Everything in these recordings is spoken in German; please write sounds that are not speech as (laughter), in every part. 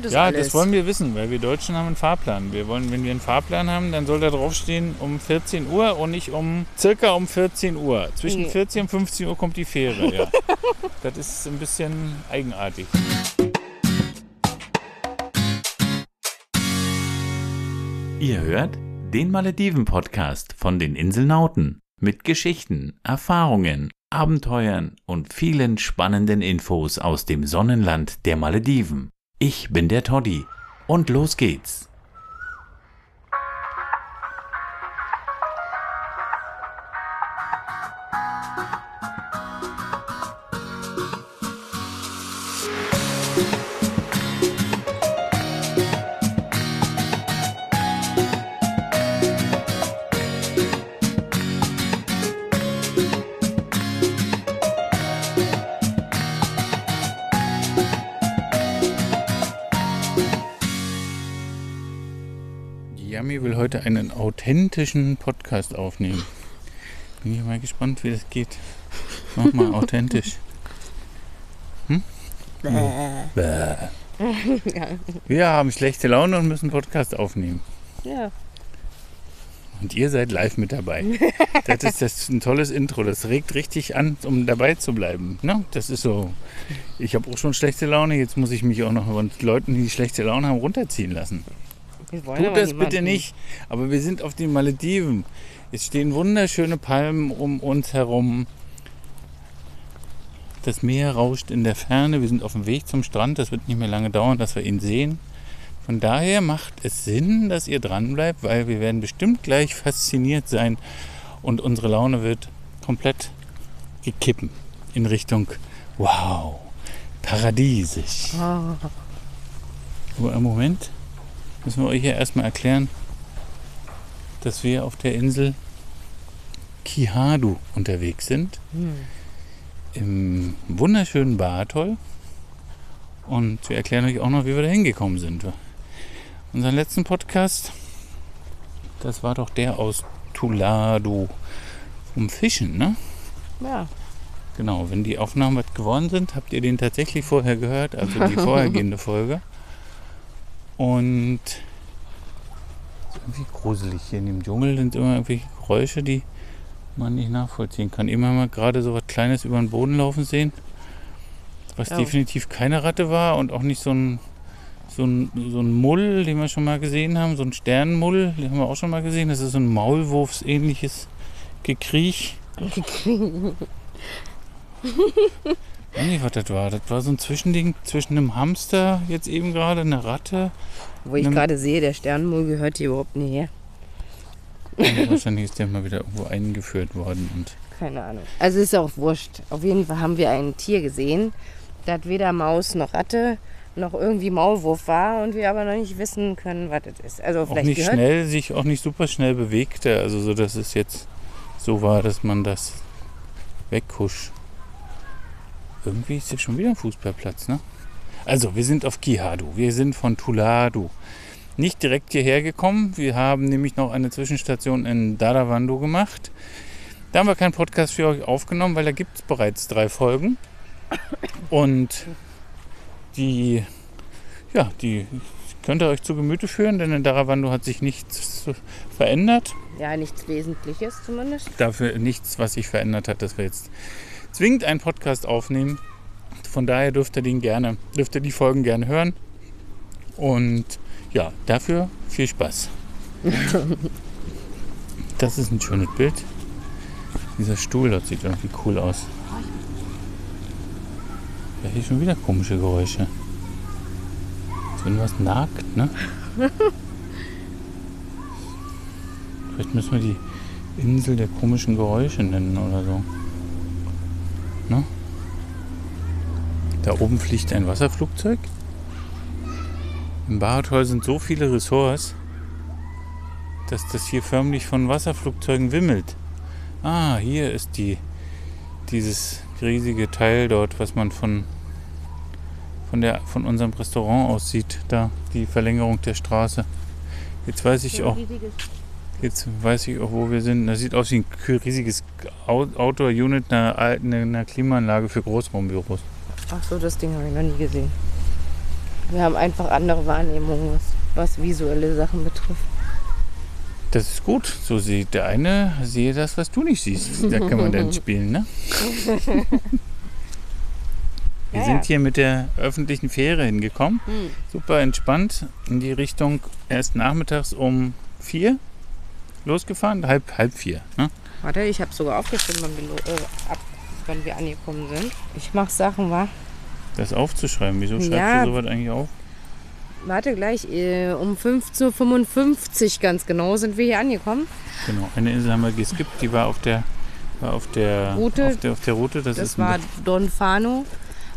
Das Ja, alles. das wollen wir wissen, weil wir Deutschen haben einen Fahrplan. Wir wollen, wenn wir einen Fahrplan haben, dann soll da draufstehen um 14 Uhr und nicht um circa um 14 Uhr. Zwischen Nee. 14 und 15 Uhr kommt die Fähre. Ja. (laughs) das ist ein bisschen eigenartig. Ihr hört den Malediven-Podcast von den Inselnauten mit Geschichten, Erfahrungen, Abenteuern und vielen spannenden Infos aus dem Sonnenland der Malediven. Ich bin der Toddy und los geht's. Heute einen authentischen Podcast aufnehmen. Bin ich mal gespannt, wie das geht. Mach mal authentisch. Hm? Bäh. Wir haben schlechte Laune und müssen Podcast aufnehmen. Ja. Und ihr seid live mit dabei. Das ist, das ist ein tolles Intro. Das regt richtig an, um dabei zu bleiben. Ne? Das ist so. Ich habe auch schon schlechte Laune. Jetzt muss ich mich auch noch von Leuten, die schlechte Laune haben, runterziehen lassen. Tut das bitte nicht. Aber wir sind auf den Malediven. Es stehen wunderschöne Palmen um uns herum. Das Meer rauscht in der Ferne. Wir sind auf dem Weg zum Strand. Das wird nicht mehr lange dauern, dass wir ihn sehen. Von daher macht es Sinn, dass ihr dran bleibt, weil wir werden bestimmt gleich fasziniert sein und unsere Laune wird komplett gekippen in Richtung Wow, paradiesisch. Oh, Aber im Moment müssen wir euch ja erstmal erklären, dass wir auf der Insel Kihadu unterwegs sind. hm. Im wunderschönen Baratoll. Und wir erklären euch auch noch, wie wir da hingekommen sind. Unseren letzten Podcast, das war doch der aus Tuladu vom Fischen, ne? Ja. Genau, wenn die Aufnahmen was geworden sind, habt ihr den tatsächlich vorher gehört, also die vorhergehende (laughs) Folge. Und ist irgendwie gruselig hier in dem Dschungel sind immer irgendwelche Geräusche, die man nicht nachvollziehen kann. Immer mal gerade so was Kleines über den Boden laufen sehen, was Ja. definitiv keine Ratte war und auch nicht so ein, so, ein, so ein Mull, den wir schon mal gesehen haben, so ein Sternenmull, den haben wir auch schon mal gesehen. Das ist so ein Maulwurfsähnliches Gekriech. (laughs) (laughs) Ich weiß nicht, was das war. Das war so ein Zwischending zwischen einem Hamster, jetzt eben gerade, einer Ratte. Wo ich gerade sehe, der Sternenmull gehört hier überhaupt nicht her. Und wahrscheinlich ist der mal wieder irgendwo eingeführt worden. Und Keine Ahnung. Also ist auch wurscht. Auf jeden Fall haben wir ein Tier gesehen, das weder Maus noch Ratte noch irgendwie Maulwurf war und wir aber noch nicht wissen können, was das ist. Also auch vielleicht nicht gehört schnell, sich auch nicht super schnell bewegte. Also so, dass es jetzt so war, dass man das weghusch. Irgendwie ist hier schon wieder ein Fußballplatz, ne? Also, wir sind auf Kihadu. Wir sind von Tuladu. Nicht direkt hierher gekommen. Wir haben nämlich noch eine Zwischenstation in Dadavandu gemacht. Da haben wir keinen Podcast für euch aufgenommen, weil da gibt es bereits drei Folgen. Und die, ja, die könnt ihr euch zu Gemüte führen, denn in Dadavandu hat sich nichts verändert ja nichts Wesentliches zumindest. dafür nichts, was sich verändert hat, dass wir jetzt zwingend einen Podcast aufnehmen. Von daher dürft ihr den gerne, dürft ihr die Folgen gerne hören. Und ja, dafür viel Spaß. (laughs) Das ist ein schönes Bild. Dieser Stuhl dort sieht irgendwie cool aus. Ja, hier schon wieder komische Geräusche. Wenn was nagt, ne? (laughs) Vielleicht müssen wir die Insel der komischen Geräusche nennen oder so. Ne? Da oben fliegt ein Wasserflugzeug. Im Baratoll sind so viele Ressorts, dass das hier förmlich von Wasserflugzeugen wimmelt. Ah, hier ist die, dieses riesige Teil dort, was man von, von, der, von unserem Restaurant aus sieht. Da, die Verlängerung der Straße. Jetzt weiß ich auch, Jetzt weiß ich auch, wo wir sind. Das sieht aus wie ein riesiges Outdoor-Unit einer alten einer Klimaanlage für Großraumbüros. Ach so, das Ding habe ich noch nie gesehen. Wir haben einfach andere Wahrnehmungen, was, was visuelle Sachen betrifft. Das ist gut. So sieht der eine, sehe das, was du nicht siehst. Da kann man dann (laughs) spielen, ne? (laughs) Wir Ja, sind hier mit der öffentlichen Fähre hingekommen. Hm. Super entspannt in die Richtung erst nachmittags um vier losgefahren. Halb, halb vier. Ne? Warte, ich habe sogar aufgeschrieben, wann wir, äh, ab, wann wir angekommen sind. Ich mache Sachen, wa? Das aufzuschreiben. Wieso schreibst Ja. du sowas eigentlich auf? Warte gleich, äh, um 15.55 Uhr ganz genau sind wir hier angekommen. Genau. Eine Insel haben wir geskippt. Die war auf der, war auf der Route. Auf der, auf der Route. Das, Das war ein- Don Fano.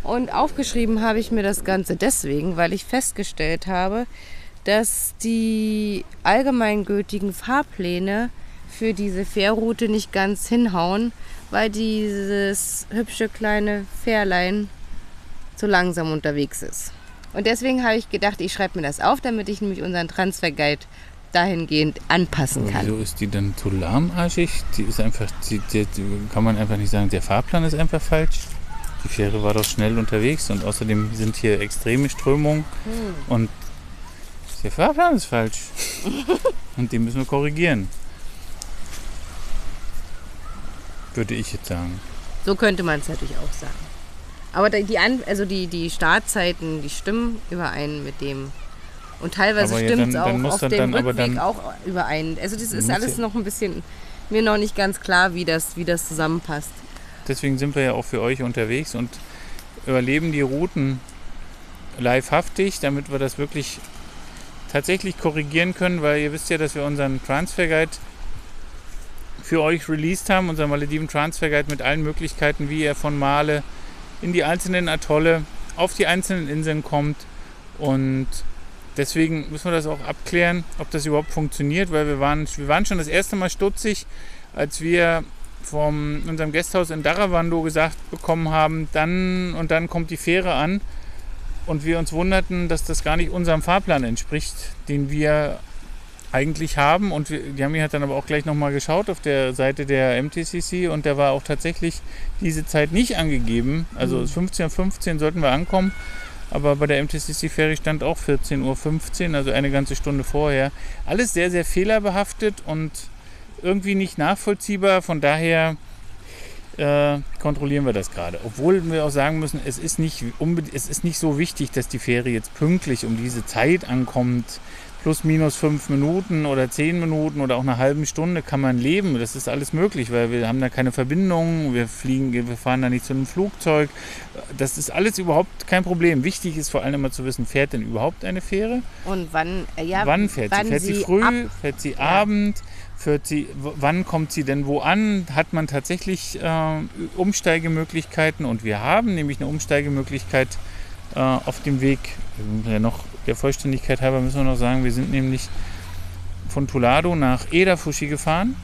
Und aufgeschrieben habe ich mir das Ganze deswegen, weil ich festgestellt habe, dass die allgemeingültigen Fahrpläne für diese Fährroute nicht ganz hinhauen, weil dieses hübsche kleine Fährlein zu langsam unterwegs ist. Und deswegen habe ich gedacht, ich schreibe mir das auf, damit ich nämlich unseren Transferguide dahingehend anpassen kann. Wieso ist die dann so lahmarschig? Die ist einfach, die, die kann man einfach nicht sagen, der Fahrplan ist einfach falsch. Die Fähre war doch schnell unterwegs und außerdem sind hier extreme Strömungen Hm. und der Fahrplan ist falsch. (laughs) und den müssen wir korrigieren. Würde ich jetzt sagen. So könnte man es natürlich auch sagen. Aber die, An also die, die Startzeiten, die stimmen überein mit dem. Und teilweise ja, stimmt es auch dann auf dem dann Rückweg auch überein. Also das ist alles noch ein bisschen mir noch nicht ganz klar, wie das, wie das zusammenpasst. Deswegen sind wir ja auch für euch unterwegs und überleben die Routen livehaftig, damit wir das wirklich tatsächlich korrigieren können, weil ihr wisst ja, dass wir unseren Transfer Guide für euch released haben, unseren Malediven Transfer Guide mit allen Möglichkeiten, wie ihr von Male in die einzelnen Atolle auf die einzelnen Inseln kommt. Und deswegen müssen wir das auch abklären, ob das überhaupt funktioniert, weil wir waren, wir waren schon das erste Mal stutzig, als wir von unserem Gasthaus in Daravando gesagt bekommen haben, dann und dann kommt die Fähre an und wir uns wunderten, dass das gar nicht unserem Fahrplan entspricht, den wir eigentlich haben und wir, Jami hat dann aber auch gleich nochmal geschaut auf der Seite der MTCC und da war auch tatsächlich diese Zeit nicht angegeben, also 15.15 Uhr sollten wir ankommen, aber bei der MTCC-Ferry stand auch 14.15 Uhr, also eine ganze Stunde vorher. Alles sehr, sehr fehlerbehaftet und irgendwie nicht nachvollziehbar. Von daher äh, kontrollieren wir das gerade. Obwohl wir auch sagen müssen, es ist, nicht es ist nicht so wichtig, dass die Fähre jetzt pünktlich um diese Zeit ankommt. Plus minus fünf Minuten oder zehn Minuten oder auch eine halbe Stunde kann man leben. Das ist alles möglich, weil wir haben da keine Verbindung, wir fliegen, wir fahren da nicht zu einem Flugzeug. Das ist alles überhaupt kein Problem. Wichtig ist vor allem immer zu wissen, fährt denn überhaupt eine Fähre? Und wann, äh, ja, wann fährt sie? Fährt sie früh? ab- Fährt sie Abend? Fährt sie, wann kommt sie denn wo an? Hat man tatsächlich äh, Umsteigemöglichkeiten? Und wir haben nämlich eine Umsteigemöglichkeit äh, auf dem Weg. Ja, noch der Vollständigkeit halber müssen wir noch sagen, wir sind nämlich von Tulado nach Edafushi gefahren.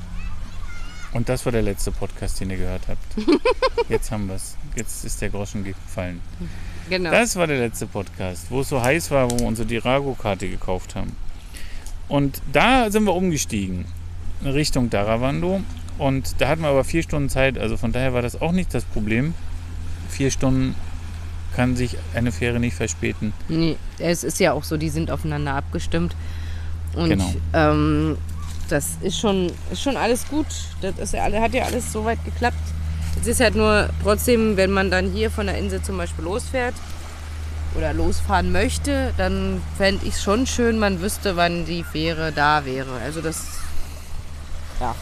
Und das war der letzte Podcast, den ihr gehört habt. (laughs) Jetzt haben wir es. Jetzt ist der Groschen gefallen. Genau. Das war der letzte Podcast, wo es so heiß war, wo wir unsere Dirago-Karte gekauft haben. Und da sind wir umgestiegen Richtung Daravando. Und da hatten wir aber vier Stunden Zeit, also von daher war das auch nicht das Problem. Vier Stunden kann sich eine Fähre nicht verspäten. Nee, es ist ja auch so, die sind aufeinander abgestimmt. Und Genau. ähm, das ist schon, ist schon alles gut. Das ist ja, alle- hat ja alles soweit geklappt. Es ist halt nur trotzdem, wenn man dann hier von der Insel zum Beispiel losfährt oder losfahren möchte, dann fände ich es schon schön, man wüsste, wann die Fähre da wäre. Also das, ja.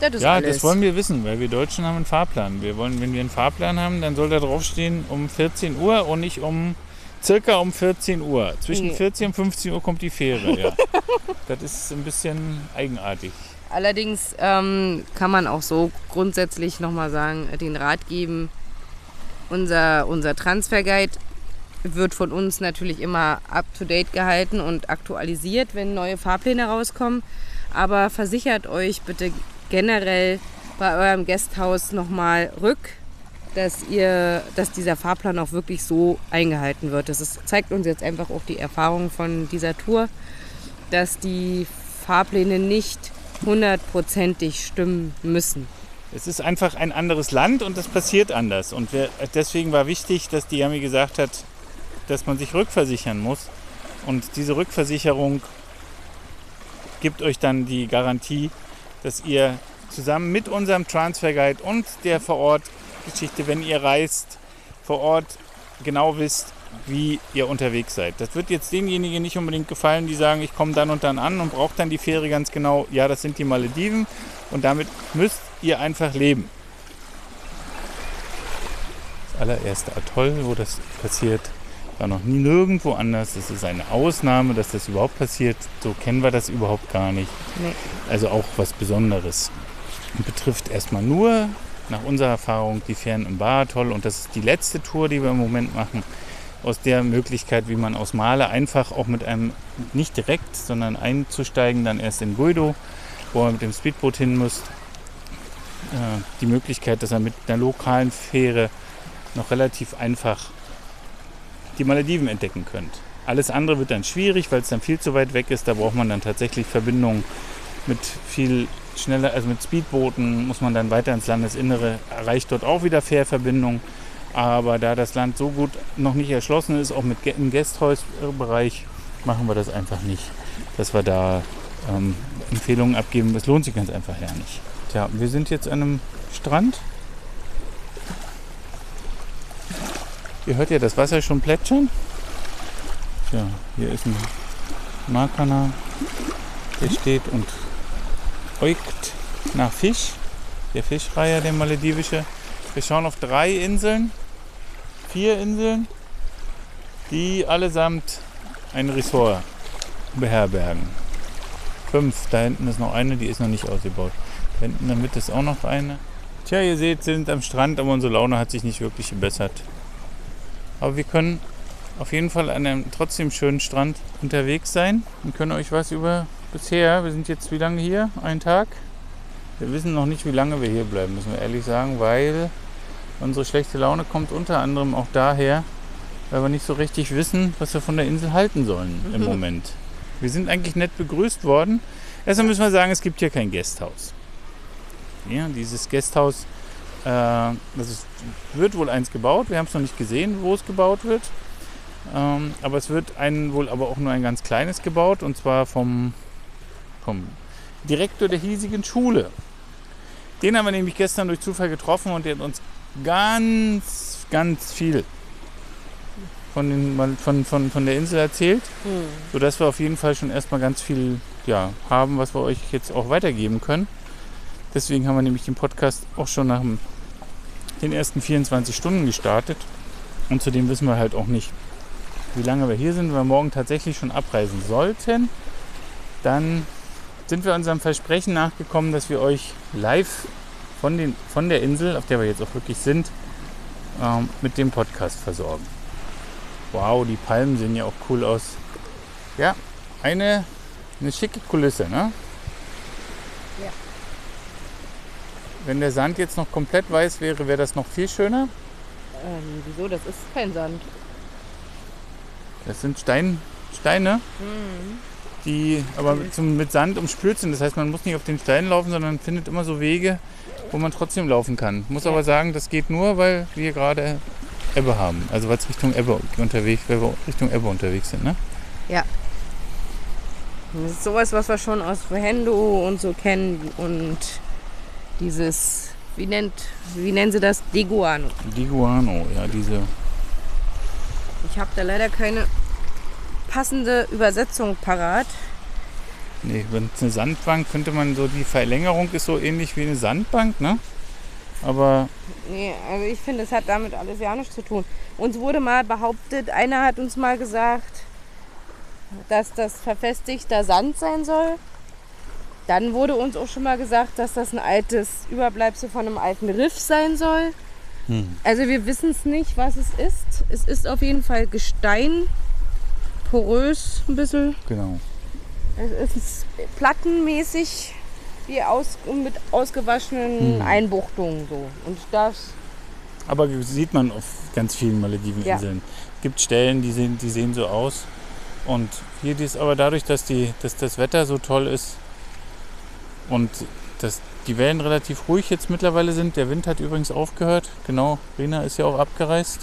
Das ja, alles. das wollen wir wissen, weil wir Deutschen haben einen Fahrplan. Wir wollen, wenn wir einen Fahrplan haben, dann soll da draufstehen um 14 Uhr und nicht um circa um 14 Uhr. Zwischen Nee. 14 und 15 Uhr kommt die Fähre, ja. (laughs) das ist ein bisschen eigenartig. Allerdings ähm, kann man auch so grundsätzlich nochmal sagen, den Rat geben, unser, unser Transferguide wird von uns natürlich immer up-to-date gehalten und aktualisiert, wenn neue Fahrpläne rauskommen. Aber versichert euch bitte generell bei eurem Gasthaus nochmal rück, dass, ihr, dass dieser Fahrplan auch wirklich so eingehalten wird. Das ist, zeigt uns jetzt einfach auch die Erfahrung von dieser Tour, dass die Fahrpläne nicht hundertprozentig stimmen müssen. Es ist einfach ein anderes Land und das passiert anders. Und wir, deswegen war wichtig, dass die Yami gesagt hat, dass man sich rückversichern muss. Und diese Rückversicherung gibt euch dann die Garantie, dass ihr zusammen mit unserem Transfer Guide und der Vor-Ort-Geschichte, wenn ihr reist, vor Ort genau wisst, wie ihr unterwegs seid. Das wird jetzt denjenigen nicht unbedingt gefallen, die sagen, ich komme dann und dann an und brauche dann die Fähre ganz genau. Ja, das sind die Malediven und damit müsst ihr einfach leben. Das allererste Atoll, wo das passiert, war noch nie nirgendwo anders. Das ist eine Ausnahme, dass das überhaupt passiert. So kennen wir das überhaupt gar nicht. Nee. Also auch was Besonderes. Und betrifft erstmal nur, nach unserer Erfahrung, die Fähren im Baratoll. Und das ist die letzte Tour, die wir im Moment machen. Aus der Möglichkeit, wie man aus Male einfach auch mit einem, nicht direkt, sondern einzusteigen, dann erst in Guido, wo man mit dem Speedboot hin muss. Äh, die Möglichkeit, dass er mit einer lokalen Fähre noch relativ einfach die Malediven entdecken könnt. Alles andere wird dann schwierig, weil es dann viel zu weit weg ist. Da braucht man dann tatsächlich Verbindungen mit viel schneller, also mit Speedbooten muss man dann weiter ins Landesinnere, erreicht dort auch wieder Fährverbindungen. Aber da das Land so gut noch nicht erschlossen ist, auch mit im Gästhausbereich, machen wir das einfach nicht, dass wir da ähm, Empfehlungen abgeben. Das lohnt sich ganz einfach ja nicht. Tja, wir sind jetzt an einem Strand. Ihr hört ja das Wasser schon plätschern. Tja, hier ist ein Makana, der steht und äugt nach Fisch. Der Fischreiher, der maledivische. Wir schauen auf drei Inseln, vier Inseln, die allesamt ein Ressort beherbergen. Fünf, da hinten ist noch eine, die ist noch nicht ausgebaut. Da hinten in der Mitte ist auch noch eine. Tja, ihr seht, sind am Strand, aber unsere Laune hat sich nicht wirklich gebessert. Aber wir können auf jeden Fall an einem trotzdem schönen Strand unterwegs sein und können euch was über bisher, wir sind jetzt wie lange hier? Ein Tag? Wir wissen noch nicht, wie lange wir hier bleiben, müssen wir ehrlich sagen, weil unsere schlechte Laune kommt unter anderem auch daher, weil wir nicht so richtig wissen, was wir von der Insel halten sollen im Moment. Wir sind eigentlich nett begrüßt worden. Erstmal müssen wir sagen, es gibt hier kein Gasthaus. Ja, dieses Gasthaus, äh, das ist, wird wohl eins gebaut. Wir haben es noch nicht gesehen, wo es gebaut wird. Ähm, aber es wird ein, wohl aber auch nur ein ganz kleines gebaut und zwar vom, vom Direktor der hiesigen Schule. Den haben wir nämlich gestern durch Zufall getroffen und der hat uns ganz, ganz viel von, den, von, von, von der Insel erzählt, sodass wir auf jeden Fall schon erstmal ganz viel ja, haben, was wir euch jetzt auch weitergeben können. Deswegen haben wir nämlich den Podcast auch schon nach dem, den ersten 24 Stunden gestartet. Und zudem wissen wir halt auch nicht, wie lange wir hier sind. Wenn wir morgen tatsächlich schon abreisen sollten, dann sind wir unserem Versprechen nachgekommen, dass wir euch live von, den, von der Insel, auf der wir jetzt auch wirklich sind, ähm, mit dem Podcast versorgen. Wow, die Palmen sehen ja auch cool aus. Ja, eine, eine schicke Kulisse, ne? Ja. Wenn der Sand jetzt noch komplett weiß wäre, wäre das noch viel schöner. Ähm, wieso? Das ist kein Sand. Das sind Stein, Steine, die aber zum, mit Sand umspült sind. Das heißt, man muss nicht auf den Steinen laufen, sondern findet immer so Wege, wo man trotzdem laufen kann. Muss Ja. aber sagen, das geht nur, weil wir gerade Ebbe haben. Also weil es Richtung Ebbe unterwegs, weil wir Richtung Ebbe unterwegs sind. Ne? Das ist sowas, was wir schon aus Verhendo und so kennen. Und dieses, wie nennt, wie nennen sie das? Deguano. Diguano, ja, diese. Ich habe da leider keine passende Übersetzung parat. Nee, wenn es eine Sandbank könnte man so, die Verlängerung ist so ähnlich wie eine Sandbank, ne? Aber Nee, also ich finde, es hat damit alles ja nichts zu tun. Uns wurde mal behauptet, einer hat uns mal gesagt, dass das verfestigter Sand sein soll. Dann wurde uns auch schon mal gesagt, dass das ein altes Überbleibsel von einem alten Riff sein soll. Hm. Also wir wissen es nicht, was es ist. Es ist auf jeden Fall Gestein, porös ein bisschen. genau. Es ist plattenmäßig wie aus, mit ausgewaschenen Hm. Einbuchtungen so. Und das Aber sieht man auf ganz vielen Malediveninseln. Gibt Stellen, die sehen, die sehen so aus. Und hier ist aber dadurch, dass, die, dass das Wetter so toll ist und dass die Wellen relativ ruhig jetzt mittlerweile sind. Der Wind hat übrigens aufgehört. Genau, Rena ist ja auch abgereist.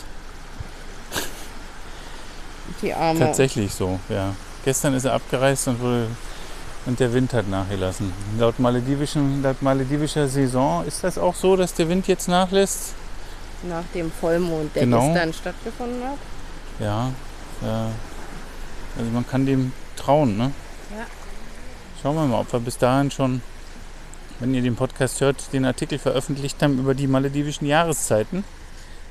Die Arme. Tatsächlich so, ja. Gestern ist er abgereist und wurde und der Wind hat nachgelassen. Laut, maledivischen, laut maledivischer Saison ist das auch so, dass der Wind jetzt nachlässt. Nach dem Vollmond, der Genau. gestern stattgefunden hat. Ja, ja. Also man kann dem trauen, ne? Ja. Schauen wir mal, ob wir bis dahin schon, wenn ihr den Podcast hört, den Artikel veröffentlicht haben über die maledivischen Jahreszeiten,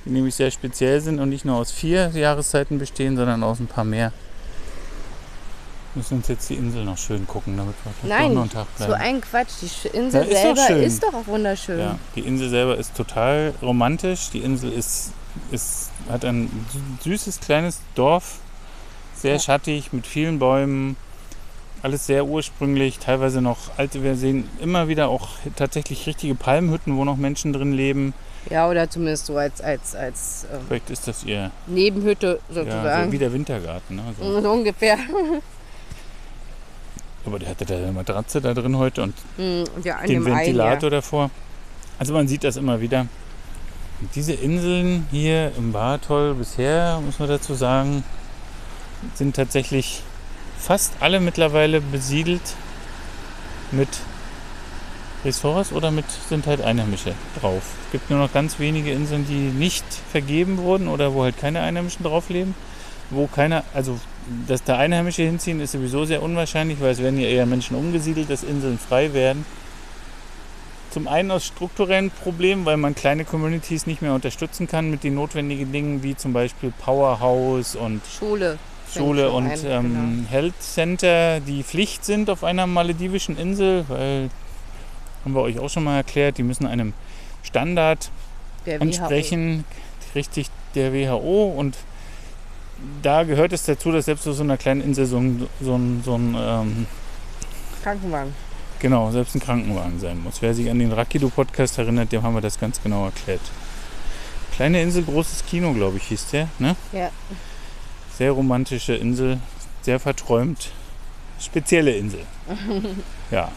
die nämlich sehr speziell sind und nicht nur aus vier Jahreszeiten bestehen, sondern aus ein paar mehr. Wir müssen uns jetzt die Insel noch schön gucken, damit wir Nein, noch einen Tag so bleiben. ein Quatsch. Die Insel Ja, ist doch selber ist doch auch wunderschön. Ja, die Insel selber ist total romantisch. Die Insel ist, ist, hat ein sü- süßes kleines Dorf, sehr Ja. schattig mit vielen Bäumen. Alles sehr ursprünglich, teilweise noch alte. Wir sehen immer wieder auch tatsächlich richtige Palmhütten, wo noch Menschen drin leben. Ja, oder zumindest so als, als, als ähm, Vielleicht ist das ihr Nebenhütte ja, so sozusagen. wie der Wintergarten. Ne? So. (laughs) so ungefähr. Aber der hatte da eine Matratze da drin heute und Hm, Und ja, den dem Ventilator einen, davor. Also man sieht das immer wieder. Und diese Inseln hier im Bartol bisher, muss man dazu sagen, sind tatsächlich fast alle mittlerweile besiedelt mit Ressorts oder mit sind halt Einheimische drauf. Es gibt nur noch ganz wenige Inseln, die nicht vergeben wurden oder wo halt keine Einheimischen drauf leben. Wo keiner, also dass da Einheimische hinziehen, ist sowieso sehr unwahrscheinlich, weil es werden ja eher Menschen umgesiedelt, dass Inseln frei werden. Zum einen aus strukturellen Problemen, weil man kleine Communities nicht mehr unterstützen kann mit den notwendigen Dingen wie zum Beispiel Powerhouse und Schule. Schule und ein, ähm, genau. Health Center, die Pflicht sind auf einer maledivischen Insel, weil, haben wir euch auch schon mal erklärt, die müssen einem Standard entsprechen, richtig der WHO und da gehört es dazu, dass selbst auf so einer kleinen Insel so ein, so ein, so ein ähm, Krankenwagen. Genau, selbst ein Krankenwagen sein muss. Wer sich an den Rakido-Podcast erinnert, dem haben wir das ganz genau erklärt. Kleine Insel, großes Kino, glaube ich, hieß der. Ne? Ja. Sehr romantische Insel, sehr verträumt. Spezielle Insel. (laughs) ja,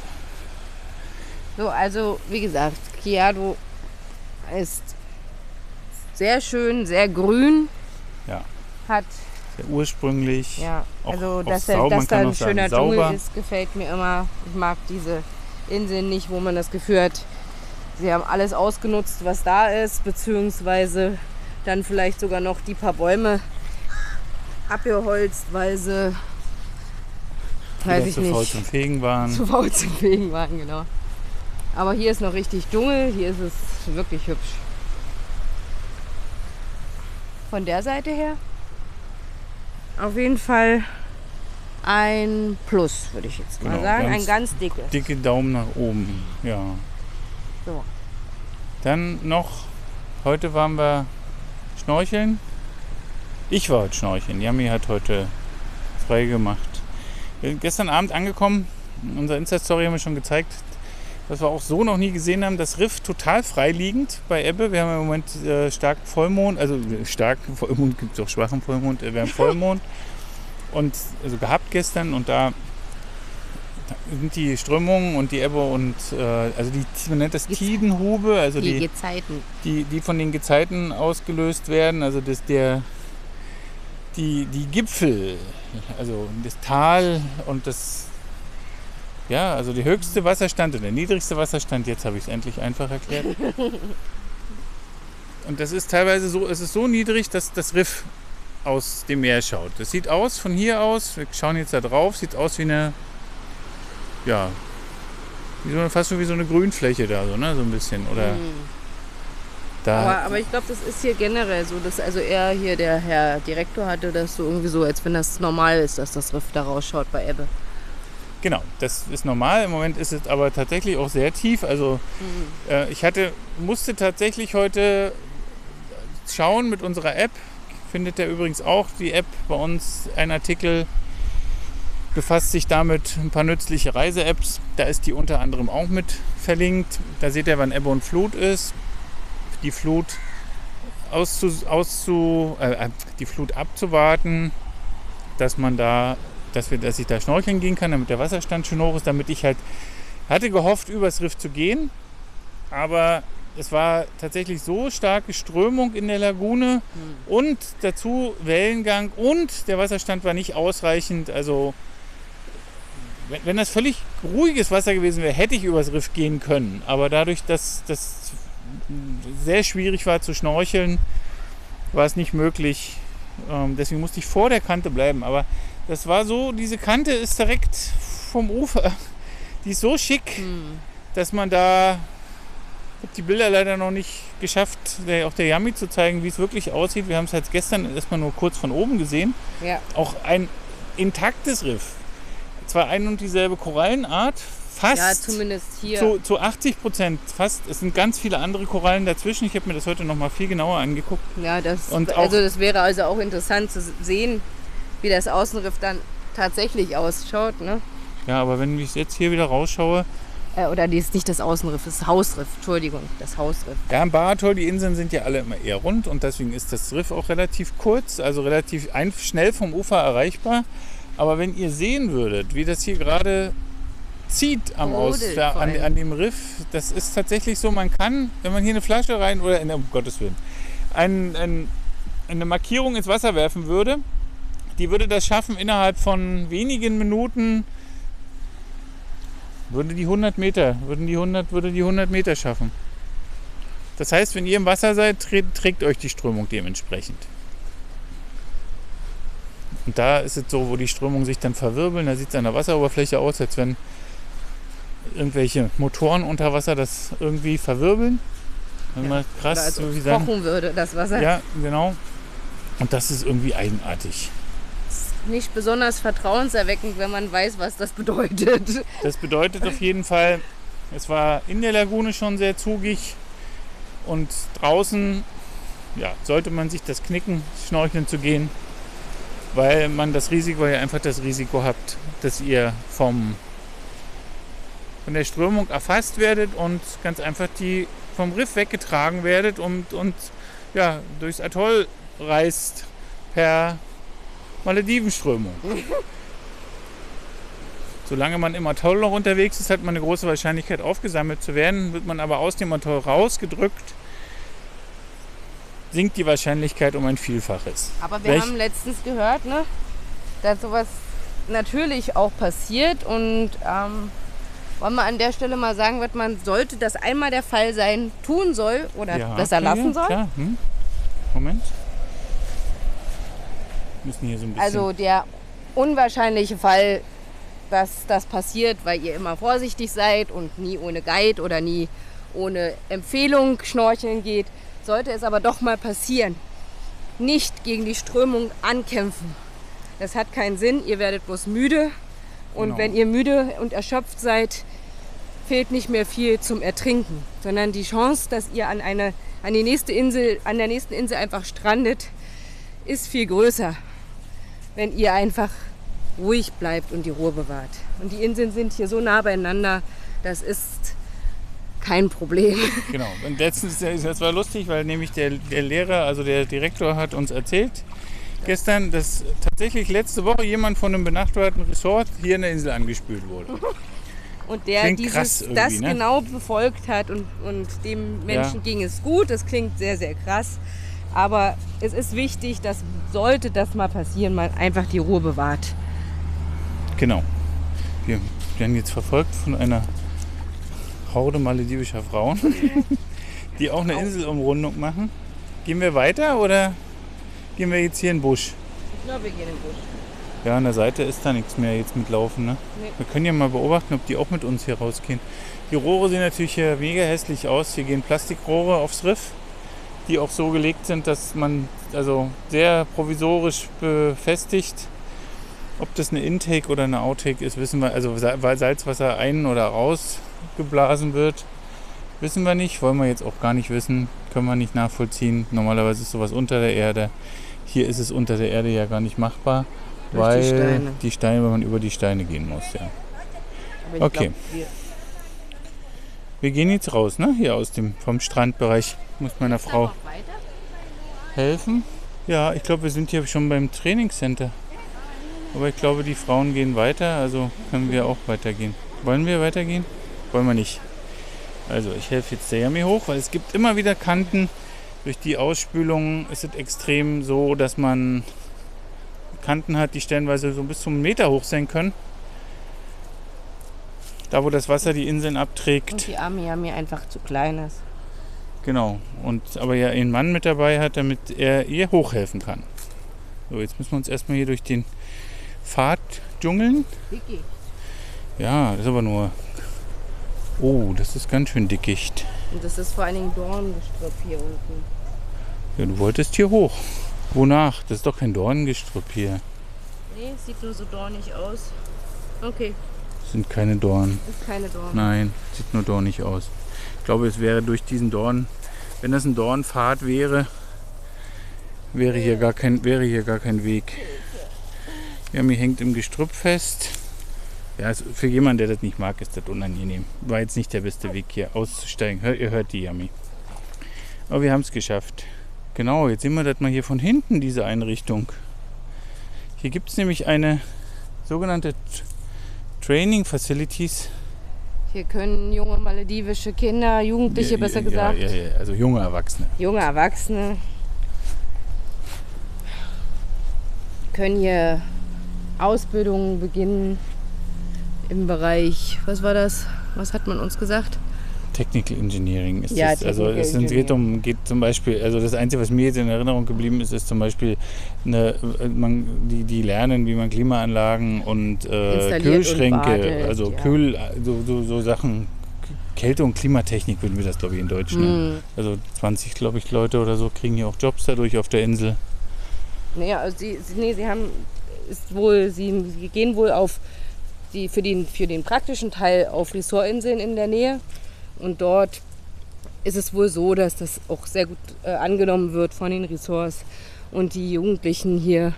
So, also wie gesagt, Kiado ist sehr schön, sehr grün. Ja. Hat, sehr ursprünglich. ja, Auch- also auch dass, man dass da ein auch sagen, schöner sauber. Dschungel ist, gefällt mir immer. Ich mag diese Inseln nicht, wo man das Gefühl hat, sie haben alles ausgenutzt, was da ist, beziehungsweise dann vielleicht sogar noch die paar Bäume abgeholzt, weil sie, weiß ich zu faul nicht, zum Fegen waren. zu faul zum Fegen waren, genau. Aber hier ist noch richtig Dschungel, hier ist es wirklich hübsch. Von der Seite her auf jeden Fall ein Plus, würde ich jetzt mal Genau, sagen. ganz ein ganz dickes. Dicke Daumen nach oben. Ja. So. Dann noch, heute waren wir schnorcheln. Ich war heute schnorcheln. Yami hat heute frei gemacht. Wir sind gestern Abend angekommen. In unserer Insta-Story haben wir schon gezeigt, dass wir auch so noch nie gesehen haben. Das Riff total freiliegend bei Ebbe. Wir haben im Moment äh, starken Vollmond. Also äh, starken Vollmond gibt es auch schwachen Vollmond. Äh, wir haben (laughs) Vollmond. und also gehabt gestern und da sind die Strömungen und die Ebbe und äh, also die man nennt das Tidenhube, also Die die, Gezeiten. die, die von den Gezeiten ausgelöst werden, also das, der, die, die Gipfel, also das Tal und das, ja, also der höchste Wasserstand und der niedrigste Wasserstand, jetzt habe ich es endlich einfach erklärt. (laughs) Und das ist teilweise so, es ist so niedrig, dass das Riff aus dem Meer schaut. Das sieht aus von hier aus, wir schauen jetzt da drauf, sieht aus wie eine, ja, wie so fast so wie so eine Grünfläche da, so, ne, so ein bisschen, oder da. Aber, aber ich glaube, das ist hier generell so, dass also er hier, der Herr Direktor, hatte das so irgendwie so, als wenn das normal ist, dass das Riff da rausschaut bei Ebbe. Genau, das ist normal. Im Moment ist es aber tatsächlich auch sehr tief. Also äh, ich hatte, musste tatsächlich heute schauen mit unserer App. Findet ihr übrigens auch die App bei uns. Ein Artikel befasst sich damit ein paar nützliche Reise-Apps. Da ist die unter anderem auch mit verlinkt. Da seht ihr, wann Ebbe und Flut ist. Die Flut auszu, auszu, äh, die Flut abzuwarten, dass man da dass, wir, dass ich da schnorcheln gehen kann, damit der Wasserstand schön hoch ist, damit ich halt hatte gehofft, übers Riff zu gehen, aber es war tatsächlich so starke Strömung in der Lagune und dazu Wellengang und der Wasserstand war nicht ausreichend. Also wenn, wenn das völlig ruhiges Wasser gewesen wäre, hätte ich übers Riff gehen können. Aber dadurch, dass das sehr schwierig war zu schnorcheln, war es nicht möglich. Ähm, deswegen musste ich vor der Kante bleiben. Aber das war so, diese Kante ist direkt vom Ufer. Die ist so schick, dass man da ich habe die Bilder leider noch nicht geschafft, der, auch der Yami zu zeigen, wie es wirklich aussieht. Wir haben es jetzt gestern erstmal nur kurz von oben gesehen. Ja. Auch ein intaktes Riff. Zwar ein und dieselbe Korallenart, fast ja, zumindest hier. zu, zu 80 Prozent. Fast. Es sind ganz viele andere Korallen dazwischen. Ich habe mir das heute noch mal viel genauer angeguckt. Ja, das, Und auch- also das wäre also auch interessant zu sehen, wie das Außenriff dann tatsächlich ausschaut. Ne? Ja, aber wenn ich jetzt hier wieder rausschaue, Äh, oder die ist nicht das Außenriff, das Hausriff. Entschuldigung, das Hausriff. Ja, im Baratol, die Inseln sind ja alle immer eher rund und deswegen ist das Riff auch relativ kurz, also relativ ein, schnell vom Ufer erreichbar. Aber wenn ihr sehen würdet, wie das hier gerade zieht am Aus, Brodelt da, an, an dem Riff, das ist tatsächlich so, man kann, wenn man hier eine Flasche rein oder, in, um Gottes Willen, ein, ein, eine Markierung ins Wasser werfen würde, die würde das schaffen innerhalb von wenigen Minuten, würde die 100 Meter, würden die 100, würde die 100 Meter schaffen. Das heißt, wenn ihr im Wasser seid, trägt, trägt euch die Strömung dementsprechend. Und da ist es so, wo die Strömungen sich dann verwirbeln, da sieht es an der Wasseroberfläche aus, als wenn irgendwelche Motoren unter Wasser das irgendwie verwirbeln. Wenn man krass, Oder also so wie sagen. kochen würde das Wasser. Ja, genau. Und das ist irgendwie eigenartig. Nicht besonders vertrauenserweckend, wenn man weiß, was das bedeutet. Das bedeutet auf jeden Fall, es war in der Lagune schon sehr zugig und draußen ja, sollte man sich das knicken, schnorcheln zu gehen, weil man das Risiko, weil ihr einfach das Risiko habt, dass ihr vom, von der Strömung erfasst werdet und ganz einfach die vom Riff weggetragen werdet und, und ja, durchs Atoll reist per Maledivenströmung. (laughs) Solange man im Atoll noch unterwegs ist, hat man eine große Wahrscheinlichkeit aufgesammelt zu werden. Wird man aber aus dem Atoll rausgedrückt, sinkt die Wahrscheinlichkeit um ein Vielfaches. Aber wir Welch- haben letztens gehört, ne, dass sowas natürlich auch passiert und ähm, wollen wir an der Stelle mal sagen, was man sollte das einmal der Fall sein, tun soll oder Ja, besser okay, lassen soll. Klar. Hm? Moment. Wir müssen hier so ein bisschen. Also der unwahrscheinliche Fall, dass das passiert, weil ihr immer vorsichtig seid und nie ohne Guide oder nie ohne Empfehlung schnorcheln geht, sollte es aber doch mal passieren. Nicht gegen die Strömung ankämpfen. Das hat keinen Sinn, ihr werdet bloß müde und Genau. wenn ihr müde und erschöpft seid, fehlt nicht mehr viel zum Ertrinken, sondern die Chance, dass ihr an, eine, an, die nächste Insel, an der nächsten Insel einfach strandet, ist viel größer wenn ihr einfach ruhig bleibt und die Ruhe bewahrt. Und die Inseln sind hier so nah beieinander, das ist kein Problem. (laughs) Genau. Und letztens, das war lustig, weil nämlich der, der Lehrer, also der Direktor, hat uns erzählt gestern, dass tatsächlich letzte Woche jemand von einem benachbarten Resort hier in der Insel angespült wurde. (laughs) Und der Klingt dieses, das ne? genau befolgt hat und, und dem Menschen Ja. ging es gut. Das klingt sehr, sehr krass. Aber es ist wichtig, dass sollte das mal passieren, man einfach die Ruhe bewahrt. Genau. Wir werden jetzt verfolgt von einer Horde maledivischer Frauen, (laughs) die auch eine Inselumrundung machen. Gehen wir weiter oder gehen wir jetzt hier in den Busch? Ich glaube, wir gehen im Busch. Ja, an der Seite ist da nichts mehr jetzt mit Laufen. Ne? Nee. Wir können ja mal beobachten, ob die auch mit uns hier rausgehen. Die Rohre sehen natürlich hier mega hässlich aus. Hier gehen Plastikrohre aufs Riff, die auch so gelegt sind, dass man also sehr provisorisch befestigt. Ob das eine Intake oder eine Outtake ist, wissen wir. Also weil Salzwasser ein- oder rausgeblasen wird, wissen wir nicht. Wollen wir jetzt auch gar nicht wissen. Können wir nicht nachvollziehen. Normalerweise ist sowas unter der Erde. Hier ist es unter der Erde ja gar nicht machbar. Durch weil die Steine. die Steine, weil man über die Steine gehen muss, ja. Okay. glaub, wir Wir gehen jetzt raus, ne? Hier aus dem vom Strandbereich. Ich muss meiner Frau helfen. Ja, ich glaube, wir sind hier schon beim Trainingscenter. Aber ich glaube, die Frauen gehen weiter, also können wir auch weitergehen. Wollen wir weitergehen? Wollen wir nicht. Also ich helfe jetzt der Yami hoch, weil es gibt immer wieder Kanten. Durch die Ausspülung ist es extrem so, dass man Kanten hat, die stellenweise so bis zum Meter hoch sein können. Da wo das Wasser die Inseln abträgt. Und die Arme Yami einfach zu klein ist. Genau. Und aber ja einen Mann mit dabei hat, damit er ihr hochhelfen kann. So, jetzt müssen wir uns erstmal hier durch den Pfad dschungeln. Vicky. Ja, das ist aber nur. Oh, das ist ganz schön dickicht. Und das ist vor allen Dingen Dorngestrüpp hier unten. Ja, du wolltest hier hoch. Wonach? Das ist doch kein Dornengestrüpp hier. Nee, sieht nur so dornig aus. Okay, Das sind keine Dornen. ist keine Dorn. Nein, sieht nur dornig aus. Ich glaube, es wäre durch diesen Dorn, wenn das ein Dornpfad wäre, wäre hier gar kein, wäre hier gar kein Weg. Yami hängt im Gestrüpp fest. Ja, es- für jemanden, der das nicht mag, ist das unangenehm. War jetzt nicht der beste Weg hier auszusteigen. Hör, ihr hört die Yami. Aber wir haben es geschafft. Genau, jetzt sehen wir das mal hier von hinten, diese Einrichtung. Hier gibt es nämlich eine sogenannte Training Facilities. Hier können junge maledivische Kinder, Jugendliche Ja, besser ja, gesagt, Ja, ja, also junge Erwachsene. junge Erwachsene können hier Ausbildungen beginnen im Bereich, was war das? Was hat man uns gesagt? Technical Engineering ist Ja, das. Also es sind- geht, um, geht zum Beispiel, also das Einzige, was mir jetzt in Erinnerung geblieben ist, ist zum Beispiel, eine, man, die, die lernen, wie man Klimaanlagen und äh, Installiert und Kühlschränke, wartet, also ja. Kühl, so, so, so Sachen, Kälte- und Klimatechnik würden wir das, glaube ich, in Deutsch nennen. Hm. Also 20, glaube ich, Leute oder so kriegen hier auch Jobs dadurch auf der Insel. Naja, also sie, sie, nee, sie haben, ist wohl, sie, sie gehen wohl auf die, für, den, für den praktischen Teil auf Ressortinseln in der Nähe. Und dort ist es wohl so, dass das auch sehr gut äh, angenommen wird von den Ressorts und die Jugendlichen hier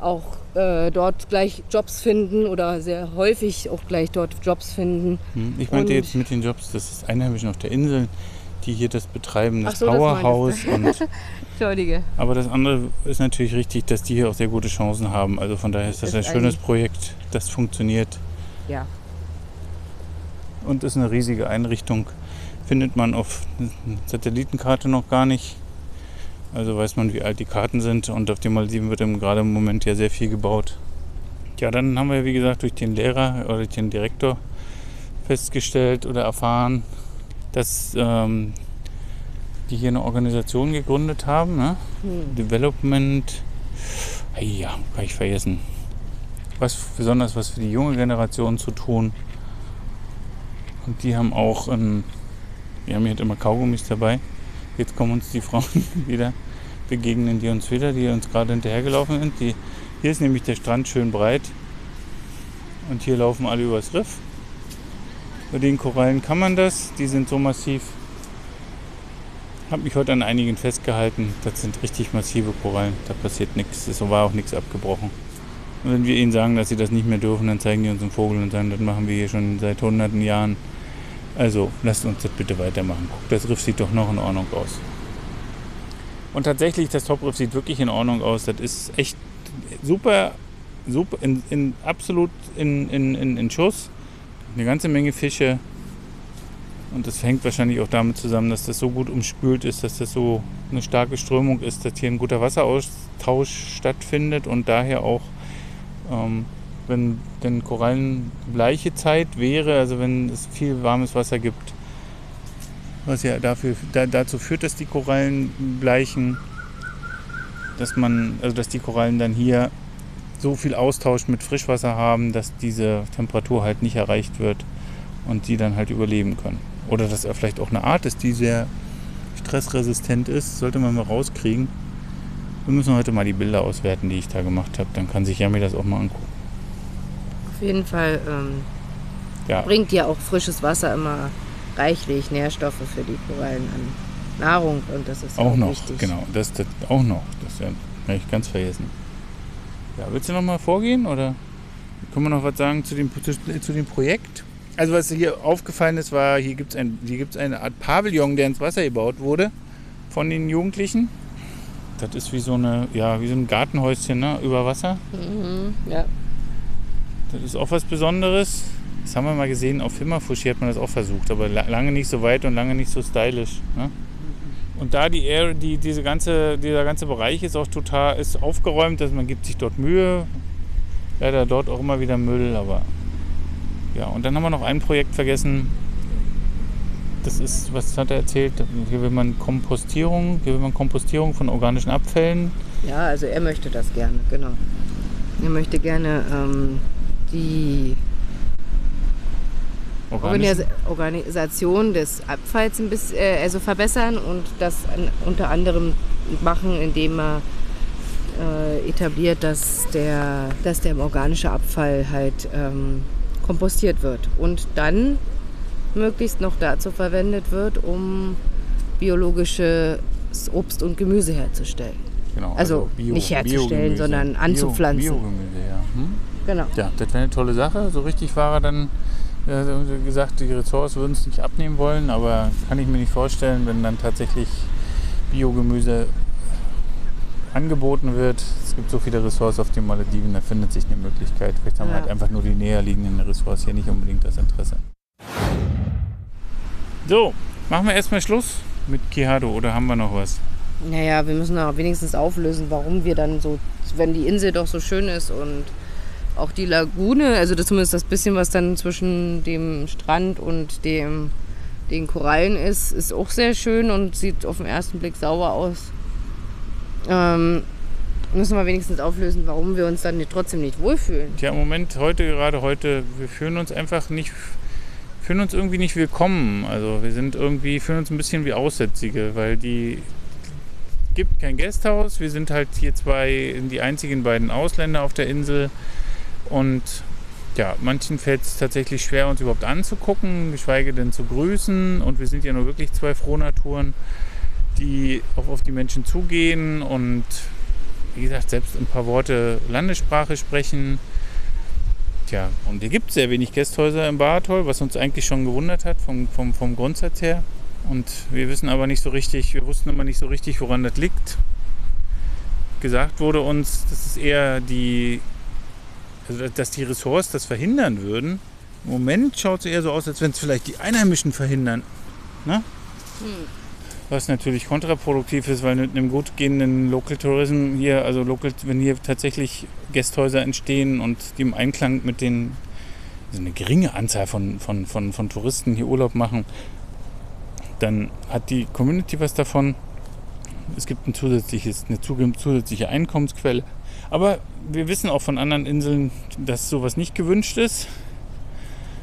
auch äh, dort gleich Jobs finden oder sehr häufig auch gleich dort Jobs finden. Hm, Ich meinte Und- jetzt mit den Jobs, das ist Einheimischen auf der Insel, die hier das betreiben, das so, das Powerhouse. und (laughs) Entschuldige. Aber das andere ist natürlich richtig, dass die hier auch sehr gute Chancen haben. Also von daher ist das Ist ein schönes Projekt, das funktioniert Ja. und ist eine riesige Einrichtung. Findet man auf Satellitenkarte noch gar nicht. Also weiß man, wie alt die Karten sind und auf den Malediven wird im, gerade im Moment ja sehr viel gebaut. Ja, dann haben wir, wie gesagt, durch den Lehrer oder durch den Direktor festgestellt oder erfahren, dass ähm, die hier eine Organisation gegründet haben. Ne? Hm. Development. Hey, ja, kann ich vergessen. Was besonders was für die junge Generation zu tun. Und die haben auch, ein, wir haben hier immer Kaugummis dabei. Jetzt kommen uns die Frauen (laughs) wieder begegnen, die uns wieder, die uns gerade hinterhergelaufen sind. Die, hier ist nämlich der Strand schön breit. Und hier laufen alle übers Riff. Bei den Korallen kann man das. Die sind so massiv. Habe mich heute an einigen festgehalten. Das sind richtig massive Korallen. Da passiert nichts. Es war auch nichts abgebrochen. Und wenn wir ihnen sagen, dass sie das nicht mehr dürfen, dann zeigen die uns einen Vogel und sagen, das machen wir hier schon seit hunderten Jahren. Also lasst uns das bitte weitermachen. Guck, das Riff sieht doch noch in Ordnung aus. Und tatsächlich, das Topriff sieht wirklich in Ordnung aus. Das ist echt super, super, in, in, absolut in, in, in, in Schuss. Eine ganze Menge Fische. Und das hängt wahrscheinlich auch damit zusammen, dass das so gut umspült ist, dass das so eine starke Strömung ist, dass hier ein guter Wasseraustausch stattfindet und daher auch, ähm, wenn denn Korallenbleiche Zeit wäre, also wenn es viel warmes Wasser gibt, was ja dafür, da, dazu führt, dass die Korallen bleichen, dass man, also dass die Korallen dann hier so viel Austausch mit Frischwasser haben, dass diese Temperatur halt nicht erreicht wird und die dann halt überleben können. Oder dass er vielleicht auch eine Art ist, die sehr stressresistent ist, sollte man mal rauskriegen. Wir müssen heute mal die Bilder auswerten, die ich da gemacht habe. Dann kann sich Yami das auch mal angucken. Auf jeden Fall ähm, Ja. bringt ja auch frisches Wasser immer reichlich Nährstoffe für die Korallen an Nahrung und das ist Auch auch noch, wichtig. genau. Das, das auch noch. Das ja, habe ich ganz vergessen. Ja, willst du noch mal vorgehen oder können wir noch was sagen zu dem, zu, zu dem Projekt? Also was hier aufgefallen ist, war, hier gibt es ein, hier gibt's eine Art Pavillon, der ins Wasser gebaut wurde von den Jugendlichen. Das ist wie so, eine, ja, wie so ein Gartenhäuschen ne, über Wasser. Mhm, ja. Das ist auch was Besonderes. Das haben wir mal gesehen, auf Himmerfushi hat man das auch versucht, aber la lange nicht so weit und lange nicht so stylisch. Ne? Und da die, Air, die diese ganze, dieser ganze Bereich ist auch total ist aufgeräumt, also man gibt sich dort Mühe. Leider dort auch immer wieder Müll, aber ja. Und dann haben wir noch ein Projekt vergessen. Das ist, was hat er erzählt? Hier will man Kompostierung, hier will man Kompostierung von organischen Abfällen. Ja, also er möchte das gerne, genau. Er möchte gerne ähm, die Organis Organisation des Abfalls ein bisschen äh, also verbessern und das an, unter anderem machen, indem er äh, etabliert, dass der, dass der organische Abfall halt ähm, kompostiert wird und dann möglichst noch dazu verwendet wird, um biologisches Obst und Gemüse herzustellen. Genau, Also, Bio- nicht herzustellen, sondern anzupflanzen. Bio, Biogemüse, ja. Hm? Genau. Ja, das wäre eine tolle Sache. So richtig war er dann äh, gesagt, die Ressorts würden es nicht abnehmen wollen, aber kann ich mir nicht vorstellen, wenn dann tatsächlich Biogemüse angeboten wird. Es gibt so viele Ressorts auf den Malediven, da findet sich eine Möglichkeit. Vielleicht haben wir Ja. halt einfach nur die näher liegenden Ressorts hier nicht unbedingt das Interesse. So, machen wir erstmal Schluss mit Kihado oder haben wir noch was? Naja, wir müssen auch wenigstens auflösen, warum wir dann so, wenn die Insel doch so schön ist und auch die Lagune, also das zumindest das bisschen, was dann zwischen dem Strand und dem, den Korallen ist, ist auch sehr schön und sieht auf den ersten Blick sauber aus. Ähm, müssen wir wenigstens auflösen, warum wir uns dann trotzdem nicht wohlfühlen. Tja, im Moment, heute, gerade heute, wir fühlen uns einfach nicht, fühlen uns irgendwie nicht willkommen. Also wir sind irgendwie, fühlen uns ein bisschen wie Aussätzige, weil die gibt kein Gasthaus. Wir sind halt hier zwei, die einzigen beiden Ausländer auf der Insel. Und ja, manchen fällt es tatsächlich schwer, uns überhaupt anzugucken, geschweige denn zu grüßen. Und wir sind ja nur wirklich zwei Frohnaturen, die auch auf die Menschen zugehen und wie gesagt, selbst ein paar Worte Landessprache sprechen. Tja, und hier gibt es sehr wenig Gästhäuser im Baratol, was uns eigentlich schon gewundert hat vom, vom, vom Grundsatz her. Und wir wissen aber nicht so richtig, wir wussten immer nicht so richtig, woran das liegt. Gesagt wurde uns, dass es eher die, also dass die Ressorts das verhindern würden. Im Moment schaut es eher so aus, als wenn es vielleicht die Einheimischen verhindern. Ne? Was natürlich kontraproduktiv ist, weil mit einem gut gehenden Local Tourism hier, also Local, wenn hier tatsächlich Gästhäuser entstehen und die im Einklang mit den, also eine geringe Anzahl von, von, von, von Touristen hier Urlaub machen, dann hat die Community was davon. Es gibt ein zusätzliches, eine zusätzliche Einkommensquelle. Aber wir wissen auch von anderen Inseln, dass sowas nicht gewünscht ist.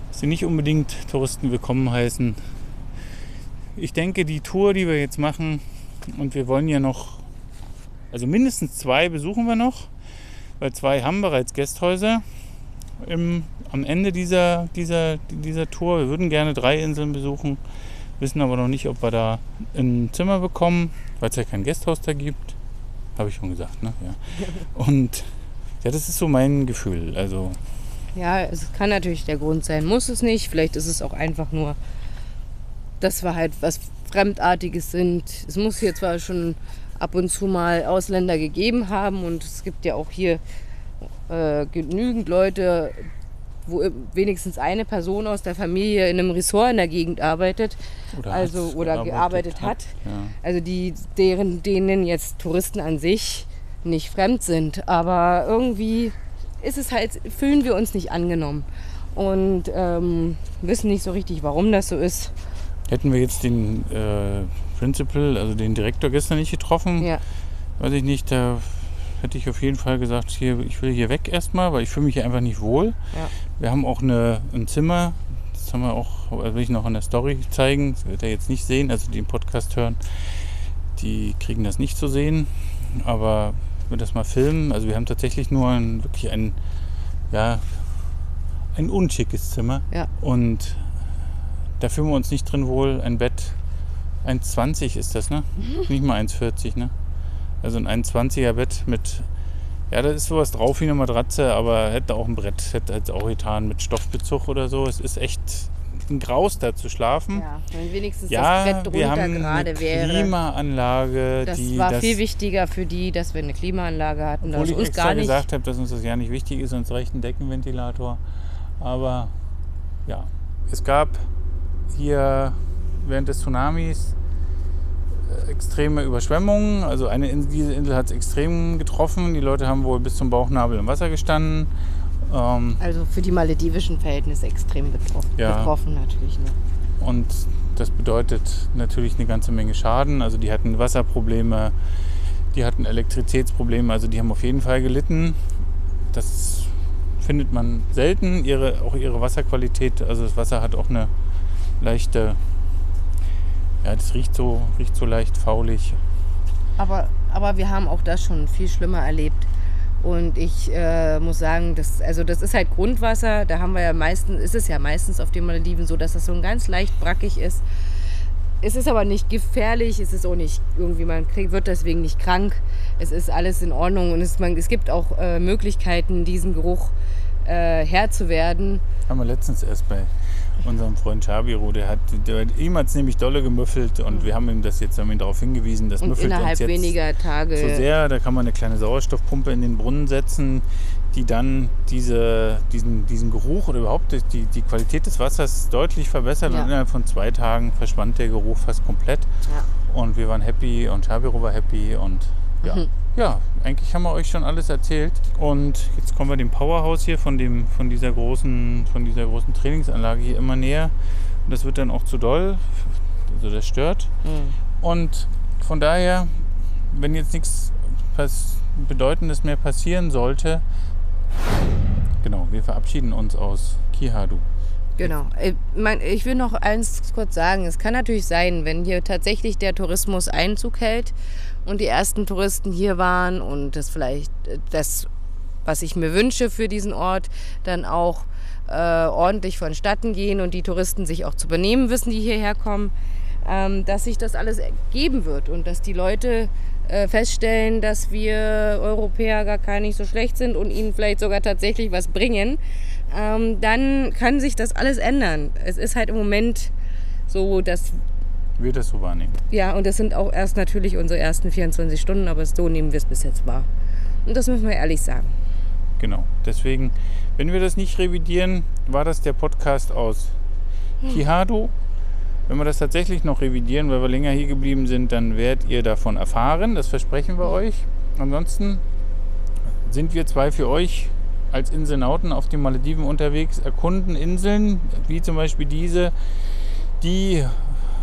Dass sie nicht unbedingt Touristen willkommen heißen. Ich denke, die Tour, die wir jetzt machen, und wir wollen ja noch, also mindestens zwei besuchen wir noch, weil zwei haben bereits Gästhäuser im, am Ende dieser, dieser, dieser Tour. Wir würden gerne drei Inseln besuchen, wissen aber noch nicht, ob wir da ein Zimmer bekommen, weil es ja kein Gästhaus da gibt. Habe ich schon gesagt, ne? Ja. (laughs) Und ja, das ist so mein Gefühl. Also, Ja, es kann natürlich der Grund sein, muss es nicht. Vielleicht ist es auch einfach nur, dass wir halt was Fremdartiges sind. Es muss hier zwar schon ab und zu mal Ausländer gegeben haben und es gibt ja auch hier äh, genügend Leute, wo wenigstens eine Person aus der Familie in einem Ressort in der Gegend arbeitet, oder also hat- oder gearbeitet hat. Ja. Also die, deren, denen jetzt Touristen an sich nicht fremd sind. Aber irgendwie ist es halt, fühlen wir uns nicht angenommen. Und ähm, wissen nicht so richtig, warum das so ist. Hätten wir jetzt den äh, Principal, also den Direktor gestern nicht getroffen, Ja, weiß ich nicht, da hätte ich auf jeden Fall gesagt, hier, ich will hier weg erstmal, weil ich fühle mich hier einfach nicht wohl. Ja. Wir haben auch eine, ein Zimmer, das haben wir auch, will ich noch in der Story zeigen, das wird er jetzt nicht sehen, also die den Podcast hören, die kriegen das nicht zu sehen, aber ich will das mal filmen. Also wir haben tatsächlich nur ein, wirklich ein, ja, ein unschickes Zimmer ja. und da fühlen wir uns nicht drin wohl. Ein Bett, 1,20 ist das, ne? (laughs) Nicht mal 1,40, ne? Also ein 1,20er Bett mit, ja, da ist sowas drauf wie eine Matratze, aber hätte auch ein Brett, hätte es auch getan mit Stoffbezug oder so. Es ist echt ein Graus da zu schlafen. ja. Wenn wenigstens Ja, das Bett wir drunter haben eine gerade wäre. Klimaanlage, Das die war das, viel wichtiger für die, dass wir eine Klimaanlage hatten. obwohl Das ich uns gar nicht. gesagt habe, dass uns das ja nicht wichtig ist, uns reicht ein Deckenventilator. Aber ja, es gab hier während des Tsunamis äh, extreme Überschwemmungen. Also eine Insel, diese Insel hat es extrem getroffen. Die Leute haben wohl bis zum Bauchnabel im Wasser gestanden. Ähm, Also für die maledivischen Verhältnisse extrem betroffen, Ja. betroffen natürlich. Ne? Und das bedeutet natürlich eine ganze Menge Schaden. Also die hatten Wasserprobleme, die hatten Elektrizitätsprobleme, also die haben auf jeden Fall gelitten. Das findet man selten. Ihre, auch ihre Wasserqualität, also das Wasser hat auch eine leichte, ja, das riecht so, riecht so leicht faulig. Aber, aber wir haben auch das schon viel schlimmer erlebt. Und ich äh, muss sagen, das, also das ist halt Grundwasser. Da haben wir ja meistens, ist es ja meistens auf den Malediven so, dass das so ein ganz leicht brackig ist. Es ist aber nicht gefährlich, es ist auch nicht irgendwie, man kriegt, wird deswegen nicht krank. Es ist alles in Ordnung und es, man, es gibt auch äh, Möglichkeiten, diesen Geruch äh, Herr zu werden. Haben wir letztens erst bei unserem Freund Schabiru, der hat, der, ihm hat es nämlich dolle gemüffelt und wir haben ihm das jetzt, haben ihn darauf hingewiesen, das Und müffelt innerhalb uns jetzt weniger Tage. so sehr. Da kann man eine kleine Sauerstoffpumpe in den Brunnen setzen, die dann diese, diesen, diesen Geruch oder überhaupt die, die Qualität des Wassers deutlich verbessert. Ja. Und innerhalb von zwei Tagen verschwand der Geruch fast komplett. Ja. Und wir waren happy und Shabiro war happy und ja. Mhm. Ja, eigentlich haben wir euch schon alles erzählt. Und jetzt kommen wir dem Powerhouse hier von, dem, von, dieser großen, von dieser großen Trainingsanlage hier immer näher. Und das wird dann auch zu doll. Also das stört. Mhm. Und von daher, wenn jetzt nichts Bedeutendes mehr passieren sollte, genau, wir verabschieden uns aus Kihadu. Genau. Ich, mein, ich will noch eins kurz sagen. Es kann natürlich sein, wenn hier tatsächlich der Tourismus Einzug hält und die ersten Touristen hier waren und das vielleicht äh, das, was ich mir wünsche für diesen Ort, dann auch äh, ordentlich vonstatten gehen und die Touristen sich auch zu benehmen wissen, die hierher kommen, ähm, dass sich das alles geben wird und dass die Leute äh, feststellen, dass wir Europäer gar gar nicht so schlecht sind und ihnen vielleicht sogar tatsächlich was bringen, ähm, dann kann sich das alles ändern. Es ist halt im Moment so, dass, Wir das so wahrnehmen. ja, und das sind auch erst natürlich unsere ersten 24 Stunden, aber so nehmen wir es bis jetzt wahr. Und das müssen wir ehrlich sagen. Genau. Deswegen, wenn wir das nicht revidieren, war das der Podcast aus Kihado. Wenn wir das tatsächlich noch revidieren, weil wir länger hier geblieben sind, dann werdet ihr davon erfahren. Das versprechen wir euch. Ansonsten sind wir zwei für euch als Inselnauten auf den Malediven unterwegs, erkunden Inseln, wie zum Beispiel diese, die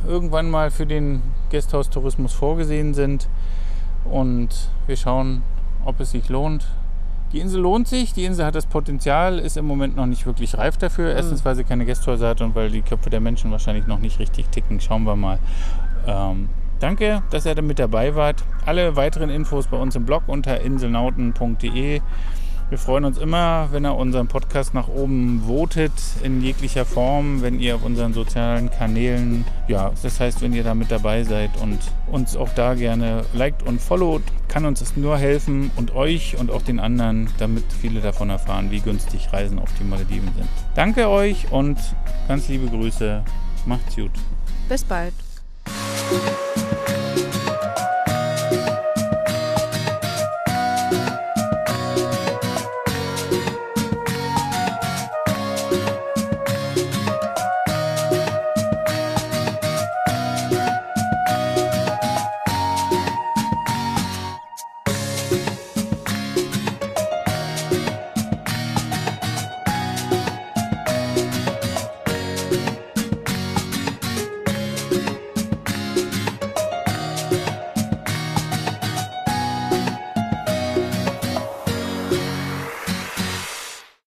irgendwann mal für den Gasthaustourismus vorgesehen sind. Und wir schauen, ob es sich lohnt. Die Insel lohnt sich, die Insel hat das Potenzial, ist im Moment noch nicht wirklich reif dafür. Erstens, weil sie keine Gasthäuser hat und weil die Köpfe der Menschen wahrscheinlich noch nicht richtig ticken. Schauen wir mal. Ähm, danke, dass ihr da mit dabei wart. Alle weiteren Infos bei uns im Blog unter inselnauten.de. Wir freuen uns immer, wenn ihr unseren Podcast nach oben votet in jeglicher Form, wenn ihr auf unseren sozialen Kanälen, ja, das heißt, wenn ihr da mit dabei seid und uns auch da gerne liked und followt, kann uns das nur helfen und euch und auch den anderen, damit viele davon erfahren, wie günstig Reisen auf die Malediven sind. Danke euch und ganz liebe Grüße. Macht's gut. Bis bald.